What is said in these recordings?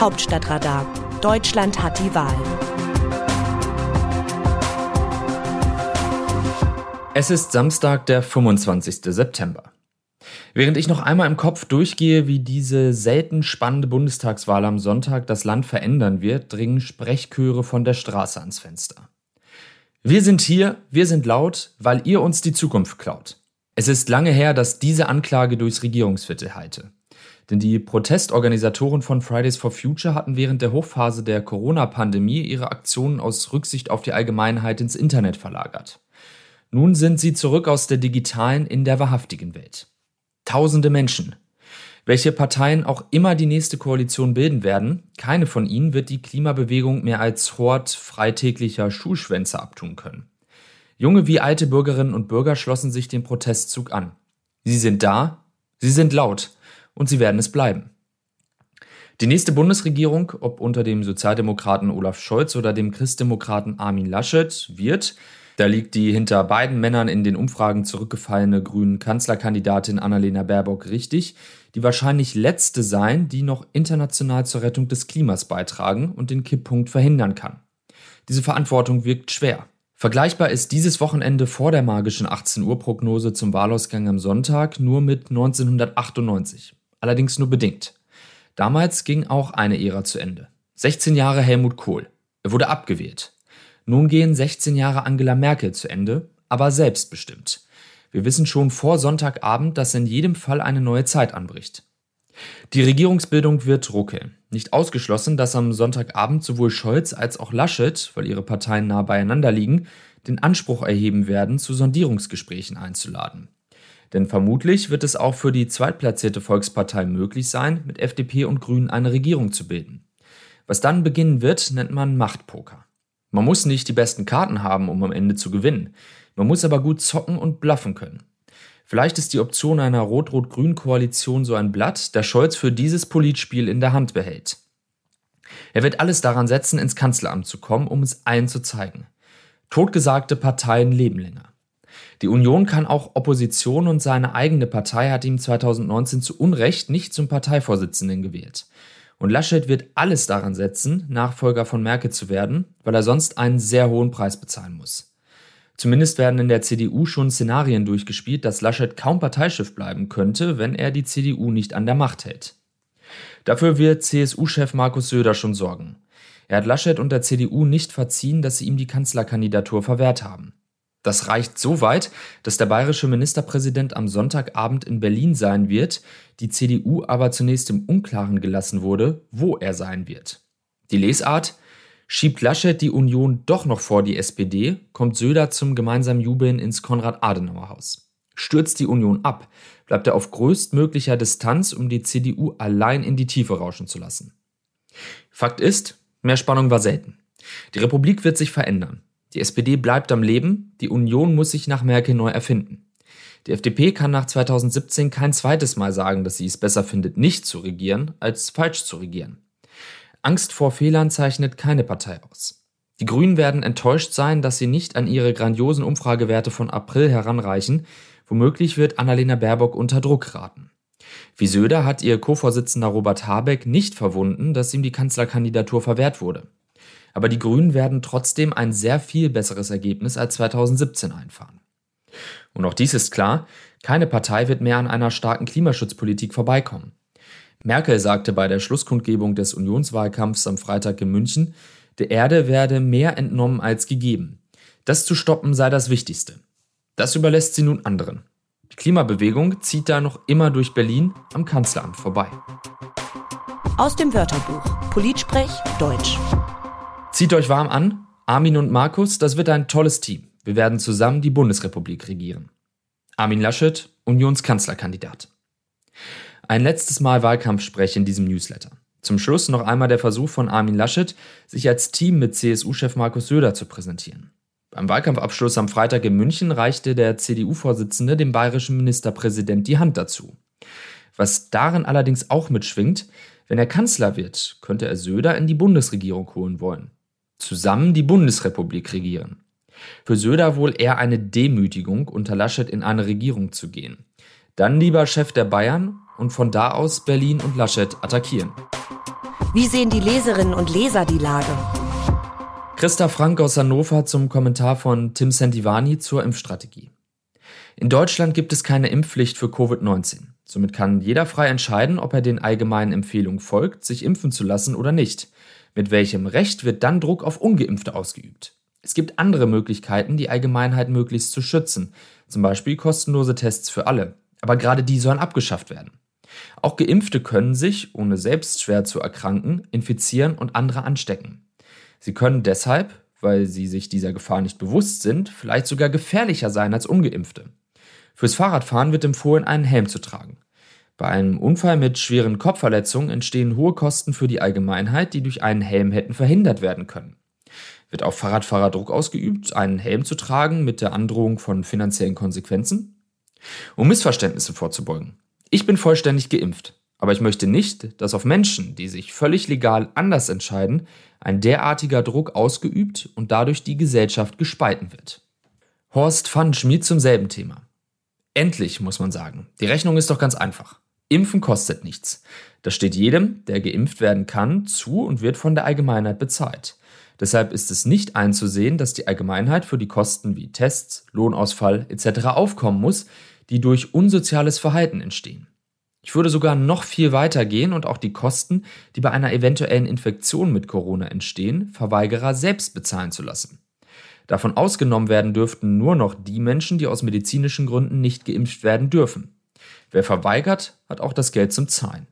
Hauptstadtradar. Deutschland hat die Wahl. Es ist Samstag, der 25. September. Während ich noch einmal im Kopf durchgehe, wie diese selten spannende Bundestagswahl am Sonntag das Land verändern wird, dringen Sprechchöre von der Straße ans Fenster. Wir sind hier, wir sind laut, weil ihr uns die Zukunft klaut. Es ist lange her, dass diese Anklage durchs Regierungsviertel heilte. Denn die Protestorganisatoren von Fridays for Future hatten während der Hochphase der Corona-Pandemie ihre Aktionen aus Rücksicht auf die Allgemeinheit ins Internet verlagert. Nun sind sie zurück aus der digitalen in der wahrhaftigen Welt. Tausende Menschen, welche Parteien auch immer die nächste Koalition bilden werden, keine von ihnen wird die Klimabewegung mehr als Hort freitäglicher Schulschwänze abtun können. Junge wie alte Bürgerinnen und Bürger schlossen sich dem Protestzug an. Sie sind da, sie sind laut und sie werden es bleiben. Die nächste Bundesregierung, ob unter dem Sozialdemokraten Olaf Scholz oder dem Christdemokraten Armin Laschet, wird, da liegt die hinter beiden Männern in den Umfragen zurückgefallene grünen Kanzlerkandidatin Annalena Baerbock richtig, die wahrscheinlich letzte sein, die noch international zur Rettung des Klimas beitragen und den Kipppunkt verhindern kann. Diese Verantwortung wirkt schwer. Vergleichbar ist dieses Wochenende vor der magischen 18 Uhr Prognose zum Wahlausgang am Sonntag nur mit 1998. Allerdings nur bedingt. Damals ging auch eine Ära zu Ende. 16 Jahre Helmut Kohl. Er wurde abgewählt. Nun gehen 16 Jahre Angela Merkel zu Ende, aber selbstbestimmt. Wir wissen schon vor Sonntagabend, dass in jedem Fall eine neue Zeit anbricht. Die Regierungsbildung wird ruckeln. Nicht ausgeschlossen, dass am Sonntagabend sowohl Scholz als auch Laschet, weil ihre Parteien nah beieinander liegen, den Anspruch erheben werden, zu Sondierungsgesprächen einzuladen. Denn vermutlich wird es auch für die zweitplatzierte Volkspartei möglich sein, mit FDP und Grünen eine Regierung zu bilden. Was dann beginnen wird, nennt man Machtpoker. Man muss nicht die besten Karten haben, um am Ende zu gewinnen. Man muss aber gut zocken und bluffen können. Vielleicht ist die Option einer Rot-Rot-Grün-Koalition so ein Blatt, das Scholz für dieses Politspiel in der Hand behält. Er wird alles daran setzen, ins Kanzleramt zu kommen, um es allen zu zeigen. Totgesagte Parteien leben länger. Die Union kann auch Opposition und seine eigene Partei hat ihm 2019 zu Unrecht nicht zum Parteivorsitzenden gewählt. Und Laschet wird alles daran setzen, Nachfolger von Merkel zu werden, weil er sonst einen sehr hohen Preis bezahlen muss. Zumindest werden in der CDU schon Szenarien durchgespielt, dass Laschet kaum Parteichef bleiben könnte, wenn er die CDU nicht an der Macht hält. Dafür wird CSU-Chef Markus Söder schon sorgen. Er hat Laschet und der CDU nicht verziehen, dass sie ihm die Kanzlerkandidatur verwehrt haben. Das reicht so weit, dass der bayerische Ministerpräsident am Sonntagabend in Berlin sein wird, die CDU aber zunächst im Unklaren gelassen wurde, wo er sein wird. Die Lesart Schiebt Laschet die Union doch noch vor die SPD, kommt Söder zum gemeinsamen Jubeln ins Konrad-Adenauer-Haus. Stürzt die Union ab, bleibt er auf größtmöglicher Distanz, um die CDU allein in die Tiefe rauschen zu lassen. Fakt ist, mehr Spannung war selten. Die Republik wird sich verändern. Die SPD bleibt am Leben, die Union muss sich nach Merkel neu erfinden. Die FDP kann nach 2017 kein zweites Mal sagen, dass sie es besser findet, nicht zu regieren, als falsch zu regieren. Angst vor Fehlern zeichnet keine Partei aus. Die Grünen werden enttäuscht sein, dass sie nicht an ihre grandiosen Umfragewerte von April heranreichen. Womöglich wird Annalena Baerbock unter Druck geraten. Wie Söder hat ihr Co-Vorsitzender Robert Habeck nicht verwunden, dass ihm die Kanzlerkandidatur verwehrt wurde aber die Grünen werden trotzdem ein sehr viel besseres Ergebnis als 2017 einfahren. Und auch dies ist klar, keine Partei wird mehr an einer starken Klimaschutzpolitik vorbeikommen. Merkel sagte bei der Schlusskundgebung des Unionswahlkampfs am Freitag in München, der Erde werde mehr entnommen als gegeben. Das zu stoppen sei das Wichtigste. Das überlässt sie nun anderen. Die Klimabewegung zieht da noch immer durch Berlin am Kanzleramt vorbei. Aus dem Wörterbuch Politsprech Deutsch. Zieht euch warm an. Armin und Markus, das wird ein tolles Team. Wir werden zusammen die Bundesrepublik regieren. Armin Laschet, Unionskanzlerkandidat. Ein letztes Mal Wahlkampfsprech in diesem Newsletter. Zum Schluss noch einmal der Versuch von Armin Laschet, sich als Team mit CSU-Chef Markus Söder zu präsentieren. Beim Wahlkampfabschluss am Freitag in München reichte der CDU-Vorsitzende dem bayerischen Ministerpräsident die Hand dazu. Was darin allerdings auch mitschwingt, wenn er Kanzler wird, könnte er Söder in die Bundesregierung holen wollen zusammen die Bundesrepublik regieren. Für Söder wohl eher eine Demütigung, unter Laschet in eine Regierung zu gehen. Dann lieber Chef der Bayern und von da aus Berlin und Laschet attackieren. Wie sehen die Leserinnen und Leser die Lage? Christa Frank aus Hannover zum Kommentar von Tim Santivani zur Impfstrategie. In Deutschland gibt es keine Impfpflicht für Covid-19. Somit kann jeder frei entscheiden, ob er den allgemeinen Empfehlungen folgt, sich impfen zu lassen oder nicht. Mit welchem Recht wird dann Druck auf ungeimpfte ausgeübt? Es gibt andere Möglichkeiten, die Allgemeinheit möglichst zu schützen, zum Beispiel kostenlose Tests für alle. Aber gerade die sollen abgeschafft werden. Auch Geimpfte können sich, ohne selbst schwer zu erkranken, infizieren und andere anstecken. Sie können deshalb, weil sie sich dieser Gefahr nicht bewusst sind, vielleicht sogar gefährlicher sein als ungeimpfte. Fürs Fahrradfahren wird empfohlen, einen Helm zu tragen. Bei einem Unfall mit schweren Kopfverletzungen entstehen hohe Kosten für die Allgemeinheit, die durch einen Helm hätten verhindert werden können. Wird auf Fahrradfahrer Druck ausgeübt, einen Helm zu tragen mit der Androhung von finanziellen Konsequenzen? Um Missverständnisse vorzubeugen. Ich bin vollständig geimpft, aber ich möchte nicht, dass auf Menschen, die sich völlig legal anders entscheiden, ein derartiger Druck ausgeübt und dadurch die Gesellschaft gespalten wird. Horst Pfannenschmied zum selben Thema. Endlich, muss man sagen. Die Rechnung ist doch ganz einfach. Impfen kostet nichts. Das steht jedem, der geimpft werden kann, zu und wird von der Allgemeinheit bezahlt. Deshalb ist es nicht einzusehen, dass die Allgemeinheit für die Kosten wie Tests, Lohnausfall etc. aufkommen muss, die durch unsoziales Verhalten entstehen. Ich würde sogar noch viel weiter gehen und auch die Kosten, die bei einer eventuellen Infektion mit Corona entstehen, Verweigerer selbst bezahlen zu lassen. Davon ausgenommen werden dürften nur noch die Menschen, die aus medizinischen Gründen nicht geimpft werden dürfen. Wer verweigert, hat auch das Geld zum Zahlen.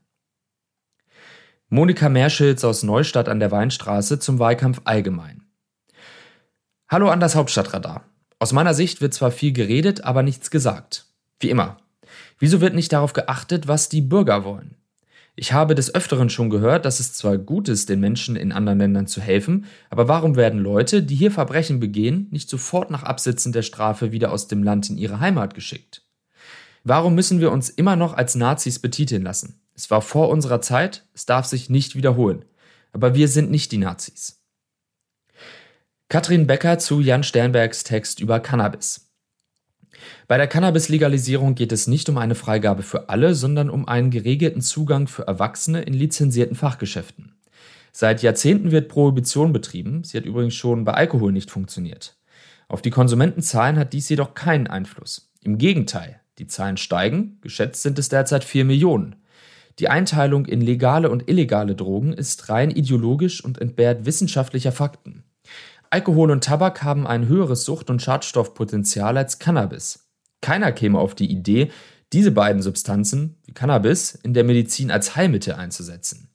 Monika Merschitz aus Neustadt an der Weinstraße zum Wahlkampf allgemein. Hallo an das Hauptstadtradar. Aus meiner Sicht wird zwar viel geredet, aber nichts gesagt. Wie immer. Wieso wird nicht darauf geachtet, was die Bürger wollen? Ich habe des Öfteren schon gehört, dass es zwar gut ist, den Menschen in anderen Ländern zu helfen, aber warum werden Leute, die hier Verbrechen begehen, nicht sofort nach Absitzen der Strafe wieder aus dem Land in ihre Heimat geschickt? Warum müssen wir uns immer noch als Nazis betiteln lassen? Es war vor unserer Zeit, es darf sich nicht wiederholen. Aber wir sind nicht die Nazis. Katrin Becker zu Jan Sternbergs Text über Cannabis. Bei der Cannabis-Legalisierung geht es nicht um eine Freigabe für alle, sondern um einen geregelten Zugang für Erwachsene in lizenzierten Fachgeschäften. Seit Jahrzehnten wird Prohibition betrieben, sie hat übrigens schon bei Alkohol nicht funktioniert. Auf die Konsumentenzahlen hat dies jedoch keinen Einfluss. Im Gegenteil, die Zahlen steigen, geschätzt sind es derzeit 4 Millionen. Die Einteilung in legale und illegale Drogen ist rein ideologisch und entbehrt wissenschaftlicher Fakten. Alkohol und Tabak haben ein höheres Sucht- und Schadstoffpotenzial als Cannabis. Keiner käme auf die Idee, diese beiden Substanzen, wie Cannabis, in der Medizin als Heilmittel einzusetzen.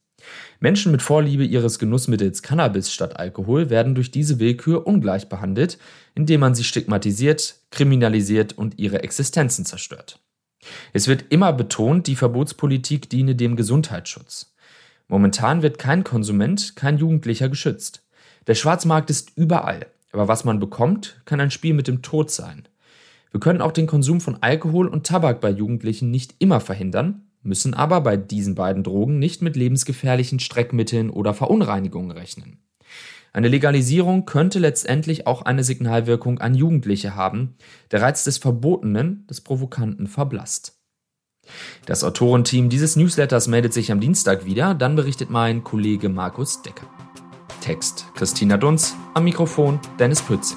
Menschen mit Vorliebe ihres Genussmittels Cannabis statt Alkohol werden durch diese Willkür ungleich behandelt, indem man sie stigmatisiert, kriminalisiert und ihre Existenzen zerstört. Es wird immer betont, die Verbotspolitik diene dem Gesundheitsschutz. Momentan wird kein Konsument, kein Jugendlicher geschützt. Der Schwarzmarkt ist überall, aber was man bekommt, kann ein Spiel mit dem Tod sein. Wir können auch den Konsum von Alkohol und Tabak bei Jugendlichen nicht immer verhindern, müssen aber bei diesen beiden Drogen nicht mit lebensgefährlichen Streckmitteln oder Verunreinigungen rechnen. Eine Legalisierung könnte letztendlich auch eine Signalwirkung an Jugendliche haben. Der Reiz des Verbotenen, des Provokanten verblasst. Das Autorenteam dieses Newsletters meldet sich am Dienstag wieder, dann berichtet mein Kollege Markus Decker. Text Christina Dunz, am Mikrofon Dennis Pütz.